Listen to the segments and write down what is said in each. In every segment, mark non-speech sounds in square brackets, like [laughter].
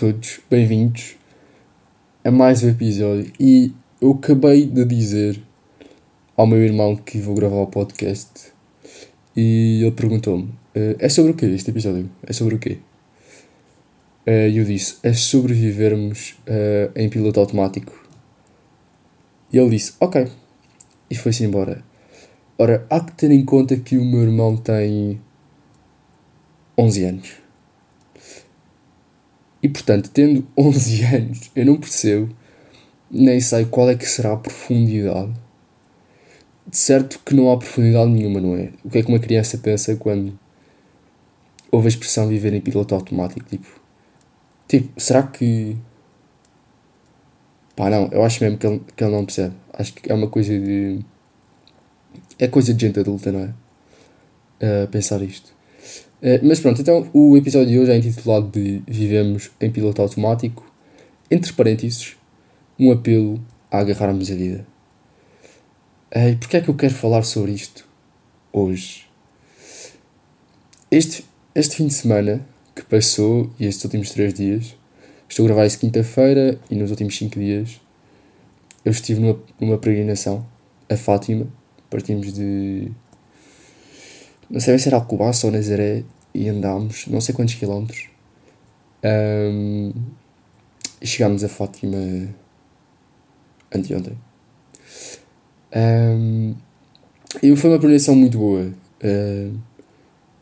todos, bem-vindos a mais um episódio. E eu acabei de dizer ao meu irmão que vou gravar o podcast e ele perguntou-me: eh, É sobre o quê este episódio? É sobre o quê? Eh, e eu disse: É sobrevivermos uh, em piloto automático. E ele disse: Ok. E foi-se embora. Ora, há que ter em conta que o meu irmão tem 11 anos. E portanto, tendo [laughs] 11 anos, eu não percebo, nem sei qual é que será a profundidade. De certo que não há profundidade nenhuma, não é? O que é que uma criança pensa quando ouve a expressão viver em piloto automático? Tipo, tipo será que. Pá, não, eu acho mesmo que ele, que ele não percebe. Acho que é uma coisa de. É coisa de gente adulta, não é? Uh, pensar isto. Uh, mas pronto, então o episódio de hoje é intitulado de Vivemos em Piloto Automático, entre parênteses, um apelo a agarrarmos a vida. E porquê é que eu quero falar sobre isto hoje? Este, este fim de semana que passou e estes últimos três dias, estou a gravar isso quinta-feira e nos últimos cinco dias eu estive numa, numa peregrinação a Fátima, partimos de não sei se era Alcobaça ou Nazaré, e andámos não sei quantos quilómetros. Um, chegámos a Fátima anteontem. Um, e foi uma preparação muito boa.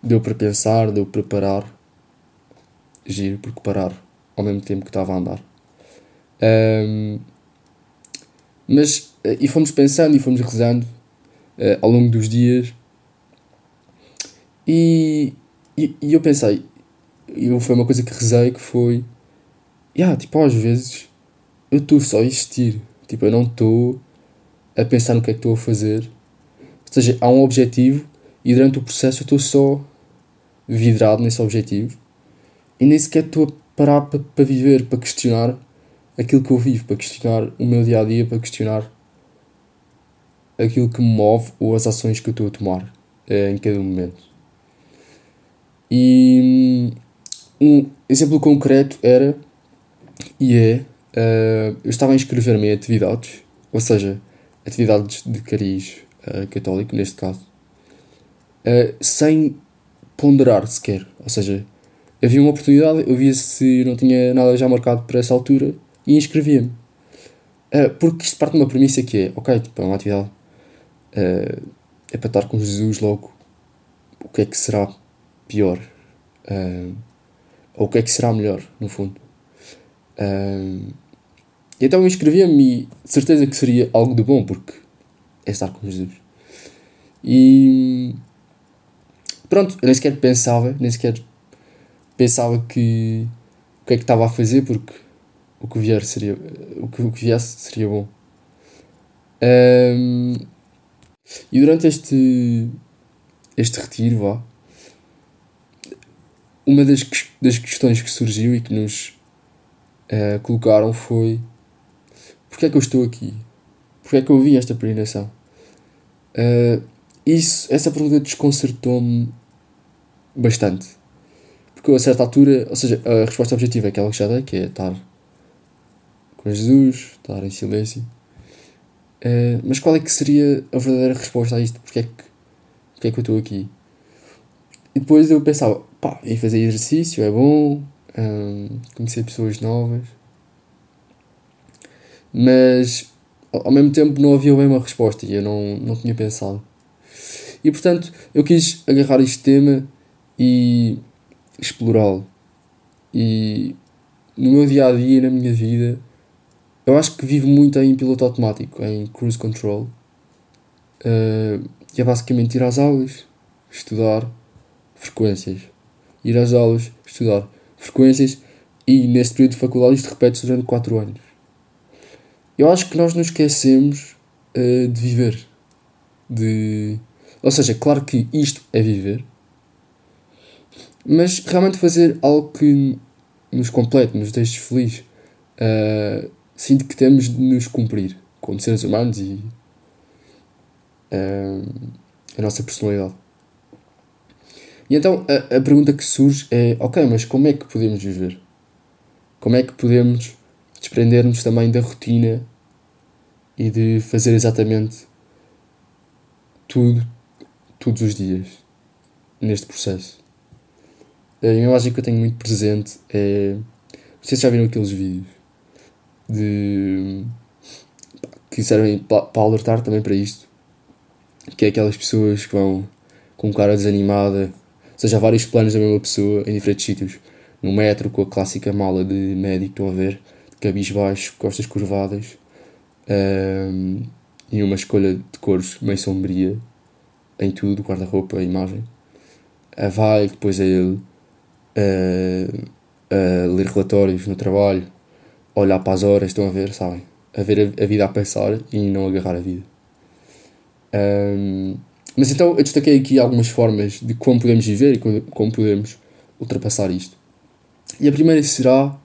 Deu para pensar, deu para parar. Giro, porque parar ao mesmo tempo que estava a andar. Um, mas, e fomos pensando e fomos rezando uh, ao longo dos dias e, e, e eu pensei, eu, foi uma coisa que rezei que foi, yeah, tipo, às vezes eu estou só a existir, tipo, eu não estou a pensar no que é que estou a fazer. Ou seja, há um objetivo e durante o processo eu estou só vidrado nesse objetivo e nem sequer estou a parar para pa viver, para questionar aquilo que eu vivo, para questionar o meu dia a dia, para questionar aquilo que me move ou as ações que eu estou a tomar eh, em cada momento. E um exemplo concreto era e é uh, eu estava a inscrever-me em atividades, ou seja, atividades de cariz uh, católico neste caso, uh, sem ponderar sequer. Ou seja, havia uma oportunidade, eu via se não tinha nada já marcado para essa altura e inscrevia-me. porque isto parte de uma premissa que é, ok, tipo, é uma atividade, é para estar com Jesus logo, o que é que será pior? Uh, ou o que é que será melhor, no fundo? Uh, então eu inscrevia-me e de certeza que seria algo de bom, porque é estar com Jesus. E pronto, eu nem sequer pensava, nem sequer pensava que o que é que estava a fazer, porque o que vier seria o que, o que viesse seria bom. Um, e durante este este retiro, vá, uma das, das questões que surgiu e que nos uh, colocaram foi porque é que eu estou aqui? Porque é que eu vi esta peregrinação? Uh, isso, essa pergunta desconcertou-me bastante. Porque eu, a certa altura, ou seja, a resposta objetiva é aquela que já dei, que é estar com Jesus, estar em silêncio. Uh, mas qual é que seria a verdadeira resposta a isto? Porque é que, é que eu estou aqui? E depois eu pensava, pá, e fazer exercício é bom, um, conhecer pessoas novas, mas ao mesmo tempo não havia bem uma resposta e eu não, não tinha pensado. E portanto eu quis agarrar este tema e explorá-lo. E no meu dia a dia, na minha vida, eu acho que vivo muito em piloto automático, em cruise control. Uh, e é basicamente ir às aulas, estudar, frequências ir às aulas, estudar frequências e neste período de faculdade isto repete-se durante 4 anos. Eu acho que nós nos esquecemos uh, de viver. De... Ou seja, claro que isto é viver, mas realmente fazer algo que nos complete, nos deixe felizes. Uh, sinto que temos de nos cumprir como seres humanos e uh, a nossa personalidade. E então a, a pergunta que surge é: ok, mas como é que podemos viver? Como é que podemos desprender-nos também da rotina e de fazer exatamente tudo, todos os dias, neste processo. A imagem que eu tenho muito presente é. Vocês já viram aqueles vídeos de. que servem para alertar também para isto, que é aquelas pessoas que vão com cara desanimada, seja, vários planos da mesma pessoa em diferentes sítios. No metro, com a clássica mala de médico, estão a ver, cabisbaixo, costas curvadas, um, e uma escolha de cores meio sombria em tudo, guarda-roupa, a imagem. Uh, vai, depois é ele uh, uh, ler relatórios no trabalho, olhar para as horas, estão a ver, sabem? A ver a, a vida a passar e não agarrar a vida. Um, mas então eu destaquei aqui algumas formas de como podemos viver e como, podemos ultrapassar isto. E a primeira será,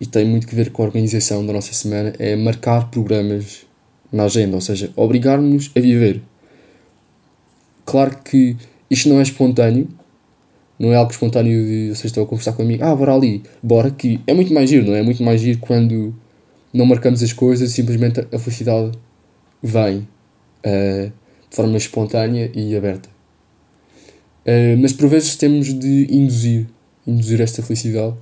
e tem muito que ver com a organização da nossa semana, é marcar programas na agenda, ou seja, obrigar-nos a viver. Claro que isto não é espontâneo, não é algo espontâneo de vocês estão a conversar comigo, ah, bora ali, bora aqui. É muito mais giro, não é? É muito mais giro quando não marcamos as coisas e simplesmente a felicidade vem uh, de forma espontânea e aberta. Uh, mas por vezes temos de induzir, induzir esta felicidade,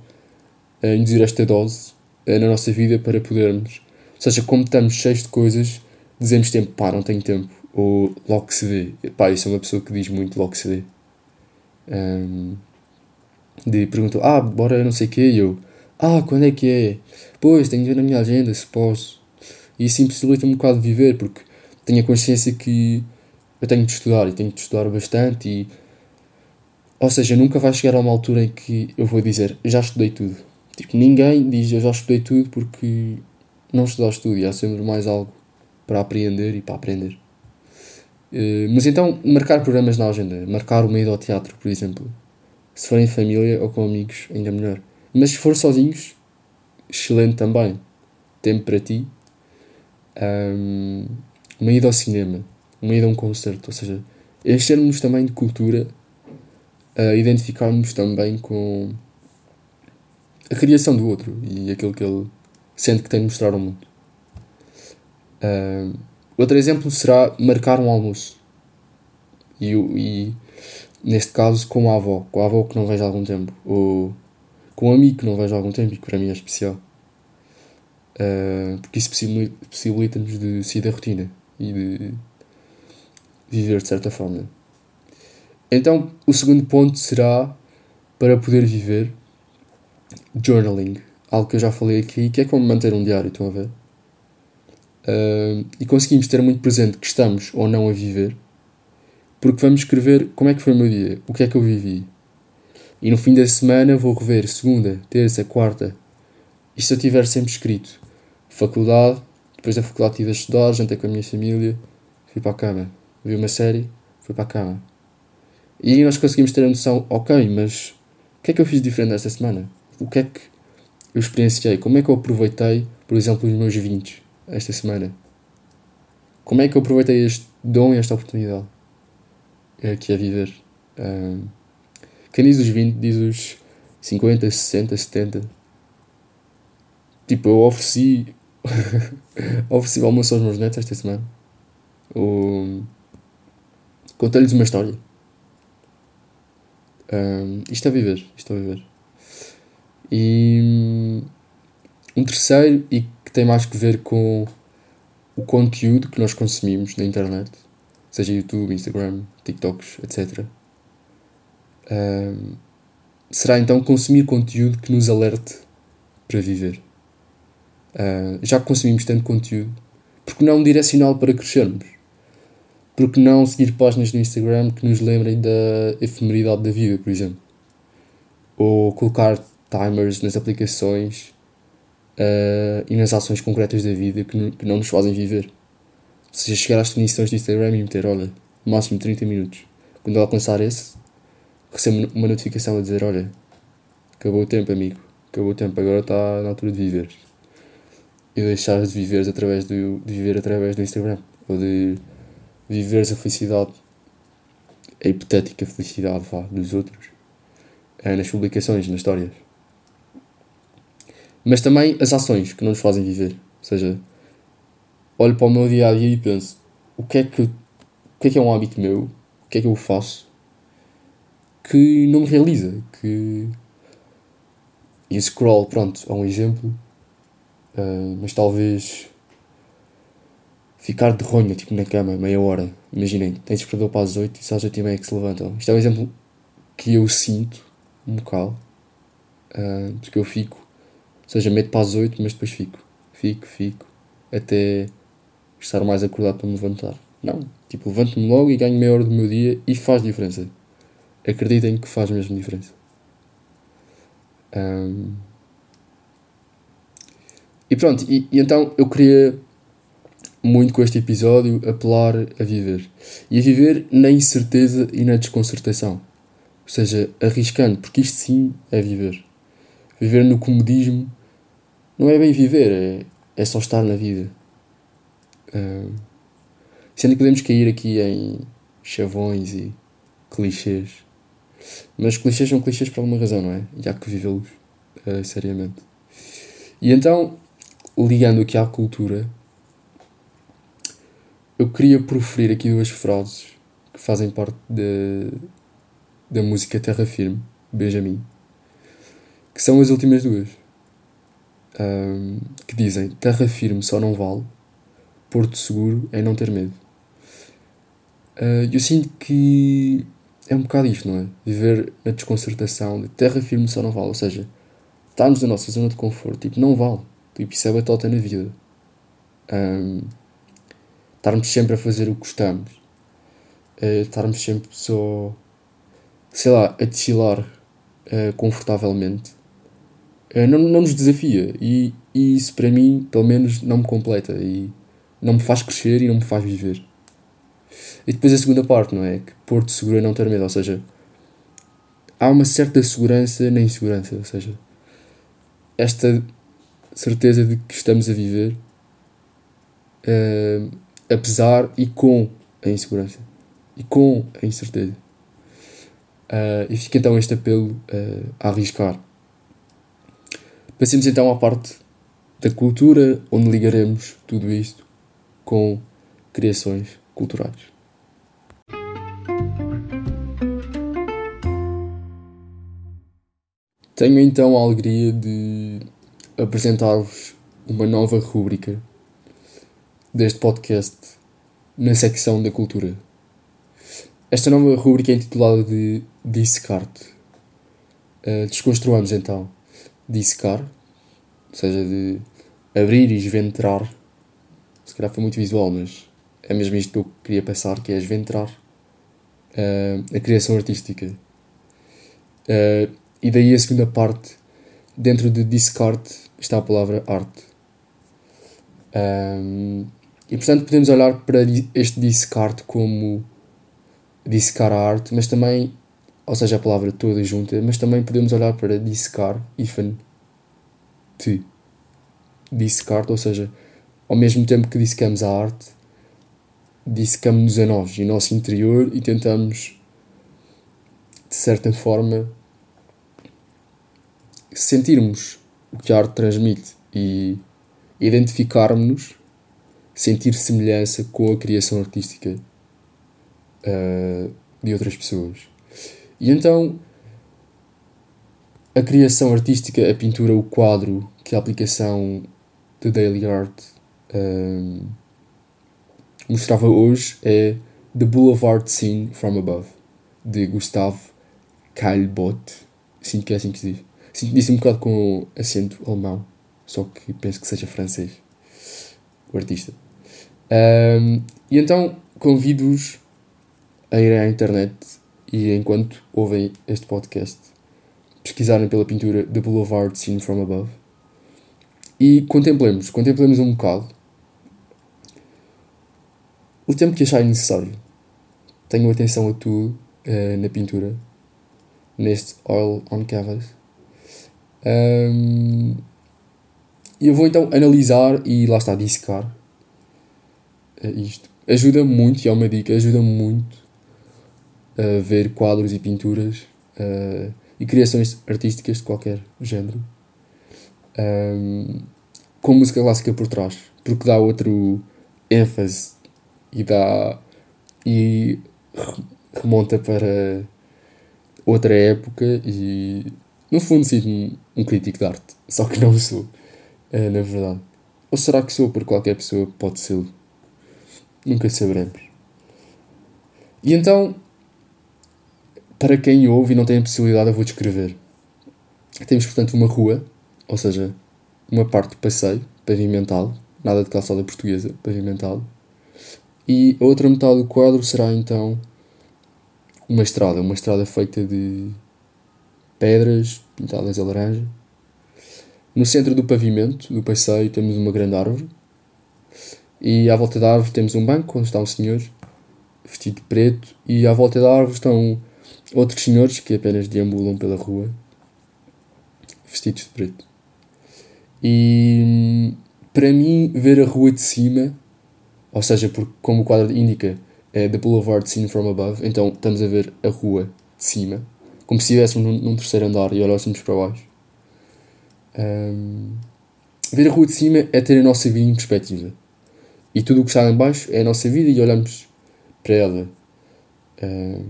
uh, induzir esta dose na nossa vida para podermos. Ou seja, como estamos cheios de coisas, dizemos tempo, pá, não tenho tempo. Ou logo se vê. Pá, isso é uma pessoa que diz muito logo se vê. Um, de perguntou, ah, bora não sei o quê, e eu, ah, quando é que é? Pois, tenho de ver na minha agenda, se posso. E isso impossibilita-me um bocado de viver, porque tenho a consciência que eu tenho de estudar, e tenho de estudar bastante, e... Ou seja, nunca vai chegar a uma altura em que eu vou dizer, já estudei tudo. Tipo, ninguém diz, eu já estudei tudo, porque não estudaste tudo, e há sempre mais algo para aprender e para aprender. Uh, mas então, marcar programas na agenda, marcar uma ida ao teatro, por exemplo. Se for em família ou com amigos, ainda melhor. Mas se for sozinhos, excelente também. Tempo para ti. Um, uma ida ao cinema, uma ida a um concerto, ou seja, enchermos também de cultura, uh, identificarmos também com a criação do outro e aquilo que ele sente que tem de mostrar ao mundo. Uh, outro exemplo será marcar um almoço. E, e neste caso com a avó, com a avó que não vejo há algum tempo, ou com um amigo que não vejo há algum tempo e que para mim é especial. Uh, porque isso possibilita-nos de sair da rotina e de viver de certa forma. Então, o segundo ponto será para poder viver journaling, algo que eu já falei aqui, que é como manter um diário, estão a ver? Uh, e conseguimos ter muito presente que estamos ou não a viver, porque vamos escrever como é que foi o meu dia, o que é que eu vivi. E no fim da semana vou rever segunda, terça, quarta. E se eu tiver sempre escrito faculdade, depois da faculdade estive a estudar, jantei com a minha família, fui para a cama, vi uma série, fui para a cama. E nós conseguimos ter a noção, ok, mas o que é que eu fiz diferente esta semana? O que é que eu experienciei? Como é que eu aproveitei, por exemplo, os meus 20 esta semana? Como é que eu aproveitei este dom e esta oportunidade? É, que é viver. Um, quem diz os 20 diz os 50, 60, 70. Tipo, eu ofereci. [laughs] ofereci almoço aos meus netos esta semana. O... Contei-lhes uma história. Um, isto é viver. Isto é viver. E um terceiro, e que tem mais que ver com o conteúdo que nós consumimos na internet, seja YouTube, Instagram, TikToks, etc. Um, será então consumir conteúdo que nos alerte para viver. Uh, já que consumimos tanto conteúdo, porque não direcional para crescermos? Porque não seguir páginas no Instagram que nos lembrem da efemeridade da vida, por exemplo? Ou colocar timers nas aplicações uh, e nas ações concretas da vida que, que não nos fazem viver. Ou seja, chegar às definições do Instagram e meter, olha, máximo 30 minutos. Quando eu alcançar esse, recebo uma notificação a dizer, olha, acabou o tempo, amigo. Acabou o tempo, agora está na altura de viver. E deixares de viveres através do, de viver através do Instagram. Ou de viveres a felicidade, a hipotética felicidade vá, dos outros. É, nas publicações, nas histórias. Mas também as ações que não nos fazem viver. Ou seja, olho para o meu dia a dia e penso: o que é que, o que, é, que é um hábito meu? O que é que eu faço que não me realiza? Que. E scroll, pronto, é um exemplo. Uh, mas talvez ficar de ronha, tipo na cama, meia hora. Imaginem, tens despertador para as 8 e só às 8 e meia que se levantam. Isto é um exemplo que eu sinto um bocado. Uh, porque eu fico, ou seja, meto para as 8, mas depois fico, fico, fico, até estar mais acordado para me levantar. Não, tipo, levanto-me logo e ganho meia hora do meu dia e faz diferença. Acreditem que faz mesmo diferença. Um, e pronto, e, e, então eu queria muito com este episódio apelar a viver. E a viver na incerteza e na desconcertação. Ou seja, arriscando, porque isto sim é viver. Viver no comodismo não é bem viver, é, é só estar na vida. Uh, sendo que podemos cair aqui em chavões e clichês. Mas clichês são clichês por alguma razão, não é? E há que vivê-los uh, seriamente. E então, ligando aqui à cultura, eu queria proferir aqui duas frases que fazem parte de, da música Terra Firme, Benjamin, que são as últimas duas, um, que dizem Terra Firme só não vale, Porto Seguro é não ter medo. Uh, eu sinto que é um bocado isto, não é? Viver na desconcertação de terra firme só não vale, ou seja, estarmos na nossa zona de conforto, tipo, não vale. Tipo, isso é batota na vida. Um, estarmos sempre a fazer o que gostamos. Uh, estarmos sempre só, sei lá, a desfilar uh, confortavelmente. Uh, não, não nos desafia. E, e isso para mim, pelo menos, não me completa. E não me faz crescer e não me faz viver. E depois a segunda parte, não é? Que Porto Seguro é não ter medo. Ou seja, há uma certa segurança na insegurança. Ou seja, esta certeza de que estamos a viver uh, apesar e com a insegurança e com a incerteza. Uh, e fica então este apelo uh, a arriscar. Passemos então à parte da cultura, onde ligaremos tudo isto com criações culturais. Tenho então a alegria de apresentar-vos uma nova rúbrica deste podcast na secção da cultura. Esta nova rúbrica é intitulada de Dissecarte. Uh, desconstruamos então dissecar, ou seja, de abrir e esventrar. Se calhar foi muito visual, mas é mesmo isto que eu queria pensar, que é esventrar uh, a criação artística. Uh, e daí a segunda parte, dentro de Discard está a palavra arte. Um, e portanto podemos olhar para este discard como dissecar a arte, mas também, ou seja, a palavra toda junta, mas também podemos olhar para dissecar, ifan, te. Dissecar, ou seja, ao mesmo tempo que dissecamos a arte, dissecamos-nos a nós e o nosso interior e tentamos, de certa forma, sentirmos o que a arte transmite e identificarmos-nos, sentir semelhança com a criação artística uh, de outras pessoas. E então, a criação artística, a pintura, o quadro, que a aplicação de Daily Art uh, mostrava hoje é The Boulevard Scene from Above, de Gustave Caillebotte. Sinto que é assim que se diz. Sinto disse um bocado com acento alemão, só que penso que seja francês, o artista. Um, e então convido-vos a irem à internet e enquanto ouvem este podcast, pesquisarem pela pintura The Boulevard Scene from Above. E contemplemos, contemplemos um bocado o tempo que acharem necessário. Tenham atenção a tudo uh, na pintura, neste oil on canvas. Um, eu vou então analisar e lá está, dissecar uh, isto. Ajuda muito, e é uma dica, ajuda muito a ver quadros e pinturas uh, e criações artísticas de qualquer género. um, com música clássica por trás, porque dá outro ênfase e dá e remonta para outra época e no fundo sinto-me um crítico de arte, só que não sou, é, na verdade. Ou será que sou, porque qualquer pessoa pode ser? Nunca saberemos. E então, para quem ouve e não tem a possibilidade, eu vou descrever. Temos, portanto, uma rua, ou seja, uma parte de passeio, pavimentado, nada de calçada portuguesa, pavimentado. E a outra metade do quadro será então uma estrada, uma estrada feita de pedras pintadas a laranja. No centro do pavimento do passeio temos uma grande árvore. E à volta da árvore temos um banco onde está um senhor vestido de preto. E à volta da árvore estão outros senhores que apenas deambulam pela rua vestidos de preto. E para mim, ver a rua de cima, ou seja, porque como o quadro indica, é The Boulevard Seen from Above, então estamos a ver a rua de cima, como se estivéssemos num, num terceiro andar e olhássemos para baixo. Um, ver a rua de cima é ter a nossa vida em perspectiva. E tudo o que está em baixo é a nossa vida e olhamos para ela. Um,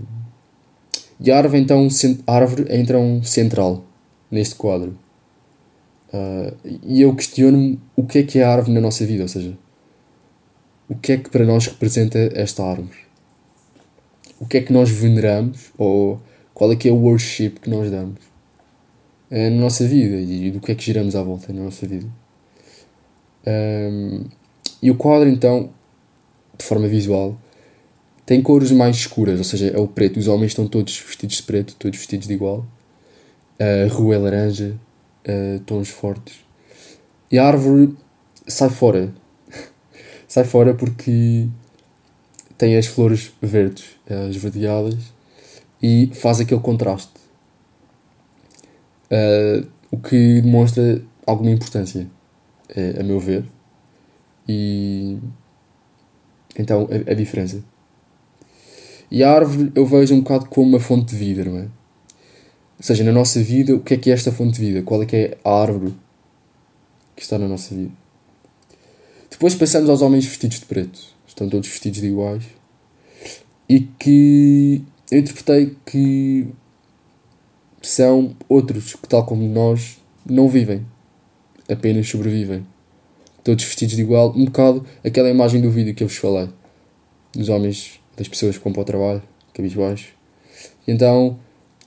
e a árvore, então, árvore é então central neste quadro. Uh, e eu questiono-me o que é que é a árvore na nossa vida, ou seja, o que é que para nós representa esta árvore? O que é que nós veneramos ou qual é que é o worship que nós damos uh, na nossa vida e do que é que giramos à volta na nossa vida? Um, e o quadro, então, de forma visual, tem cores mais escuras, ou seja, é o preto. Os homens estão todos vestidos de preto, todos vestidos de igual. A rua é laranja, uh, tons fortes. E a árvore sai fora [laughs] sai fora porque tem as flores verdes, esverdeadas, e faz aquele contraste. Uh, o que demonstra alguma importância, a meu ver. E então a, a, diferença. E a árvore eu vejo um bocado como uma fonte de vida, não é? Ou seja, na nossa vida, o que é que é esta fonte de vida? Qual é que é a árvore que está na nossa vida? Depois passamos aos homens vestidos de preto. Estão todos vestidos de iguais. E que eu interpretei que são outros que, tal como nós, não vivem. Apenas sobrevivem. Todos vestidos de igual. Um bocado aquela imagem do vídeo que eu vos falei. Dos homens, das pessoas que vão para o trabalho, cabisbaixo. Então,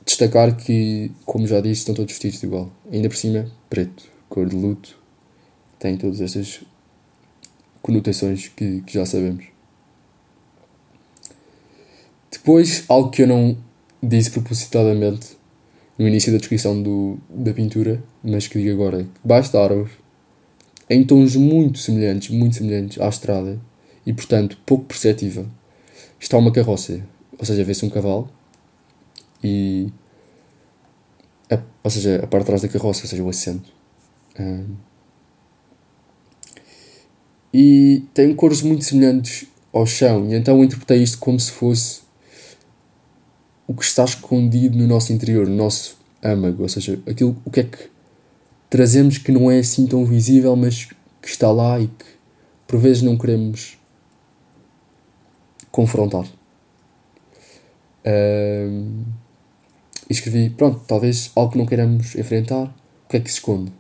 destacar que, como já disse, estão todos vestidos de igual. Ainda por cima, preto. Cor de luto. Tem todas estas conotações que, que já sabemos. Depois, algo que eu não disse propositadamente no início da descrição do, da pintura, mas que digo agora, debaixo da árvore, em tons muito semelhantes, muito semelhantes à estrada, e portanto pouco perceptível, está uma carroça, ou seja, vê-se um cavalo, e. A, ou seja, a parte de trás da carroça, ou seja, o assento. Um, e tem cores muito semelhantes ao chão, e então eu interpretei isto como se fosse o que está escondido no nosso interior, no nosso âmago, ou seja, aquilo, o que é que trazemos que não é assim tão visível, mas que está lá e que por vezes não queremos confrontar. Um, escrevi, pronto, talvez algo que não queiramos enfrentar, o que é que se esconde?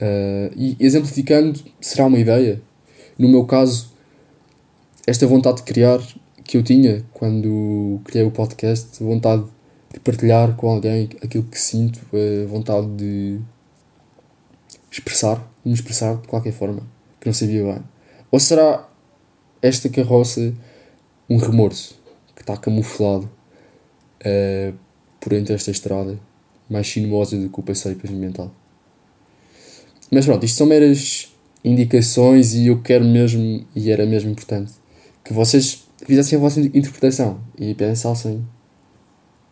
Uh, e exemplificando, será uma ideia. No meu caso, esta vontade de criar que eu tinha quando criei o podcast, vontade de partilhar com alguém aquilo que sinto, a vontade de expressar, de me expressar de qualquer forma, que não sabia bem. Ou será esta carroça um remorso que está camuflado uh, por entre esta estrada mais sinuosa do que o passeio pavimentado? Mas pronto, isto são meras indicações e eu quero mesmo, e era mesmo importante, que vocês fizessem a vossa interpretação e pensassem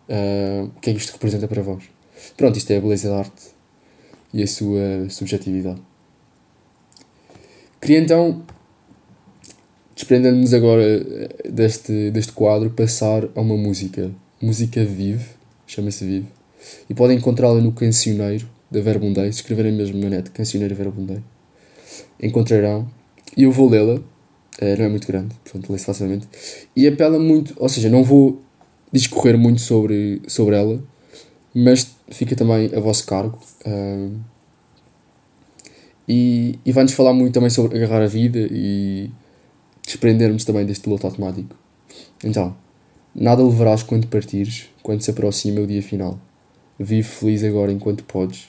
uh, o que é que isto representa para vós. Pronto, isto é a beleza da arte e a sua subjetividade. Queria então, desprendendo-nos agora eh, deste, deste quadro, passar a uma música. Música Vive, chama-se Vive, e podem encontrá-la no Cancioneiro da Verbundei, se escreverem mesmo na net, Cancioneiro Verbundei, encontrarão, e eu vou lê-la, uh, não é muito grande, portanto lê-se facilmente, e apela muito, ou seja, não vou discorrer muito sobre, sobre ela, mas fica também a vosso cargo. Uh, e, e vai-nos falar muito também sobre agarrar a vida e desprendermos também deste piloto automático. Então, nada levarás quando partires, quando se aproxima o dia final. Vive feliz agora enquanto podes.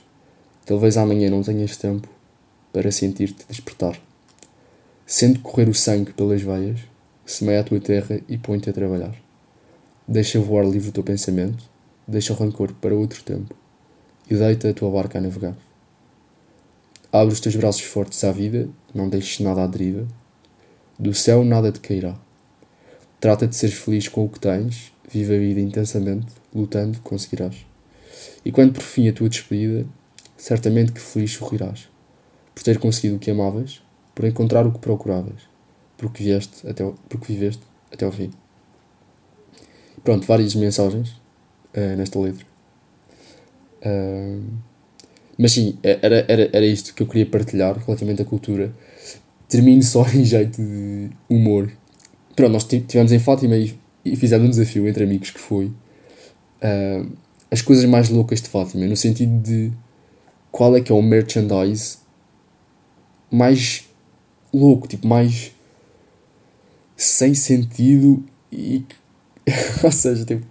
Talvez amanhã não tenhas tempo para sentir-te despertar. Sente correr o sangue pelas veias, semeia a tua terra e põe-te a trabalhar. Deixa voar livre o teu pensamento, deixa o rancor para outro tempo e deita a tua barca a navegar. Abre os teus braços fortes à vida, não deixes nada à deriva. Do céu nada te cairá. Trata de ser feliz com o que tens, vive a vida intensamente, lutando conseguirás. E quando por fim a tua despedida, certamente que feliz sorrirás, por ter conseguido o que amavas, por encontrar o que procuravas, porque, vieste até, porque viveste até ao fim. Pronto, várias mensagens uh, nesta letra. Uh, mas sim, é, era, era, era isto que eu queria partilhar relativamente à cultura. Termino só [laughs] em jeito de humor. Pronto, nós estivemos em Fátima e, e fizemos um desafio entre amigos que foi uh, as coisas mais loucas de Fátima, no sentido de qual é que é o merchandise mais louco, tipo, mais sem sentido e. [laughs] ou seja, tipo,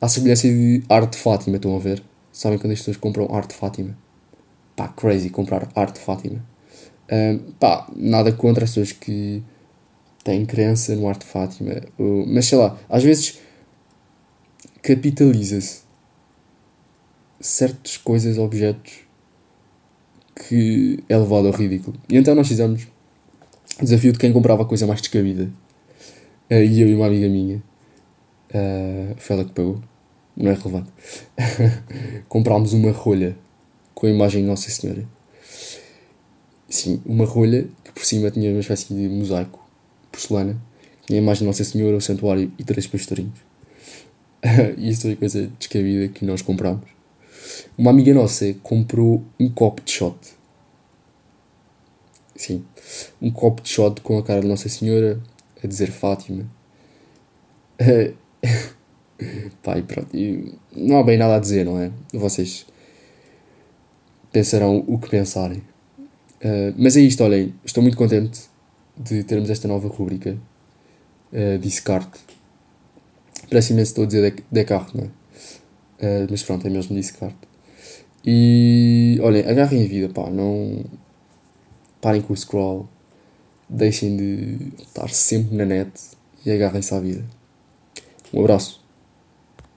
à semelhança de arte de Fátima, estão a ver? Sabem quando as pessoas compram arte Fátima? Pá, crazy comprar arte Fátima. Um, pá, nada contra as pessoas que têm crença no arte Fátima. mas sei lá, às vezes capitaliza-se certas coisas, objetos que é levado ao ridículo. E então nós fizemos desafio de quem comprava a coisa mais descabida. Uh, e eu e uma amiga minha. Uh, foi ela que pagou não é relevante. [laughs] Comprámos uma rolha com a imagem de Nossa Senhora. Sim, uma rolha que por cima tinha uma espécie de mosaico, porcelana, tinha a imagem de Nossa Senhora, o santuário e três pastorinhos. [laughs] e isso foi coisa descabida que nós comprámos. Uma amiga nossa comprou um copo de shot. Sim, um copo de shot com a cara de Nossa Senhora a dizer Fátima. [laughs] [laughs] Pá, e pronto. E não há bem nada a dizer, não é? Vocês pensarão o que pensarem. Uh, mas é isto, olhem. Estou muito contente de termos esta nova rubrica. Uh, Descarte. Parece imenso estou a dizer Descartes, não é? Uh, mas pronto, é mesmo Descarte. E olhem, agarrem a vida, pá. Não. Parem com o scroll. Deixem de estar sempre na net e agarrem-se à vida. Um abraço.